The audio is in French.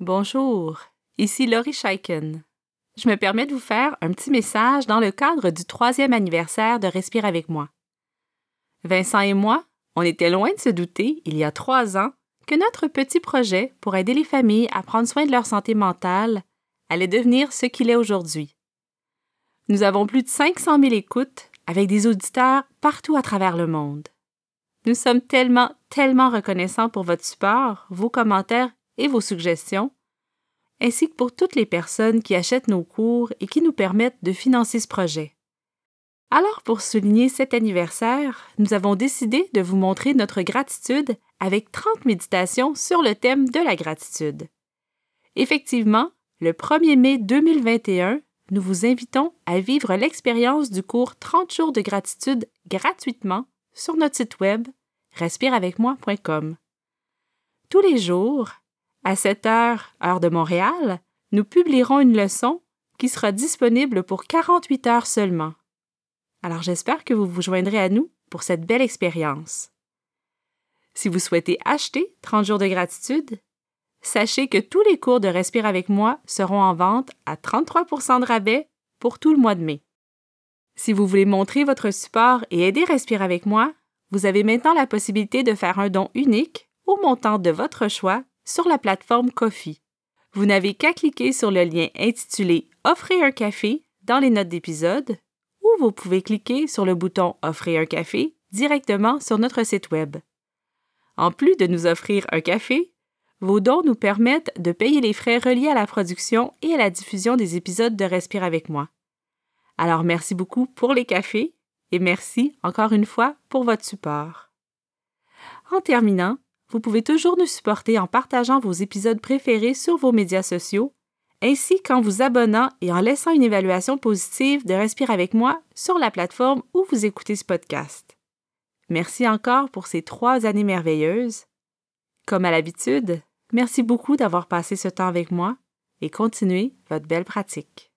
Bonjour, ici Laurie Scheiken. Je me permets de vous faire un petit message dans le cadre du troisième anniversaire de Respire avec moi. Vincent et moi, on était loin de se douter, il y a trois ans, que notre petit projet pour aider les familles à prendre soin de leur santé mentale allait devenir ce qu'il est aujourd'hui. Nous avons plus de 500 000 écoutes avec des auditeurs partout à travers le monde. Nous sommes tellement, tellement reconnaissants pour votre support, vos commentaires et vos suggestions, ainsi que pour toutes les personnes qui achètent nos cours et qui nous permettent de financer ce projet. Alors, pour souligner cet anniversaire, nous avons décidé de vous montrer notre gratitude avec 30 méditations sur le thème de la gratitude. Effectivement, le 1er mai 2021, nous vous invitons à vivre l'expérience du cours 30 jours de gratitude gratuitement sur notre site web respireavecmoi.com. Tous les jours, à 7 heures, heure de Montréal, nous publierons une leçon qui sera disponible pour 48 heures seulement. Alors j'espère que vous vous joindrez à nous pour cette belle expérience. Si vous souhaitez acheter 30 jours de gratitude, sachez que tous les cours de Respire avec moi seront en vente à 33% de rabais pour tout le mois de mai. Si vous voulez montrer votre support et aider Respire avec moi, vous avez maintenant la possibilité de faire un don unique au montant de votre choix sur la plateforme Kofi. Vous n'avez qu'à cliquer sur le lien intitulé Offrez un café dans les notes d'épisode ou vous pouvez cliquer sur le bouton Offrez un café directement sur notre site Web. En plus de nous offrir un café, vos dons nous permettent de payer les frais reliés à la production et à la diffusion des épisodes de Respire avec moi. Alors merci beaucoup pour les cafés et merci encore une fois pour votre support. En terminant, vous pouvez toujours nous supporter en partageant vos épisodes préférés sur vos médias sociaux, ainsi qu'en vous abonnant et en laissant une évaluation positive de Respire avec moi sur la plateforme où vous écoutez ce podcast. Merci encore pour ces trois années merveilleuses. Comme à l'habitude, merci beaucoup d'avoir passé ce temps avec moi et continuez votre belle pratique.